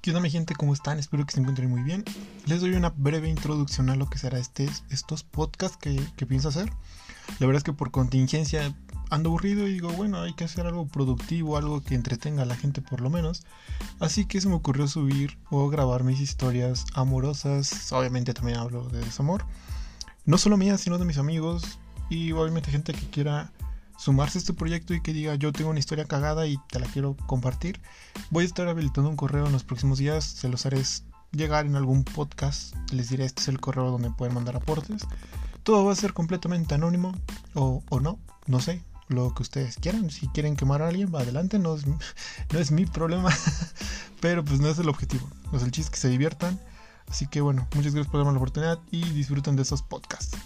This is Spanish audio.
¿Qué onda mi gente? ¿Cómo están? Espero que se encuentren muy bien. Les doy una breve introducción a lo que será este, estos podcasts que, que pienso hacer. La verdad es que por contingencia ando aburrido y digo, bueno, hay que hacer algo productivo, algo que entretenga a la gente por lo menos. Así que se me ocurrió subir o grabar mis historias amorosas. Obviamente también hablo de desamor. No solo mías, sino de mis amigos. Y obviamente gente que quiera sumarse a este proyecto y que diga yo tengo una historia cagada y te la quiero compartir, voy a estar habilitando un correo en los próximos días, se los haré llegar en algún podcast, les diré este es el correo donde pueden mandar aportes. Todo va a ser completamente anónimo o, o no, no sé, lo que ustedes quieran. Si quieren quemar a alguien, adelante, no es, no es mi problema, pero pues no es el objetivo, es el chiste que se diviertan. Así que bueno, muchas gracias por darme la oportunidad y disfruten de esos podcasts.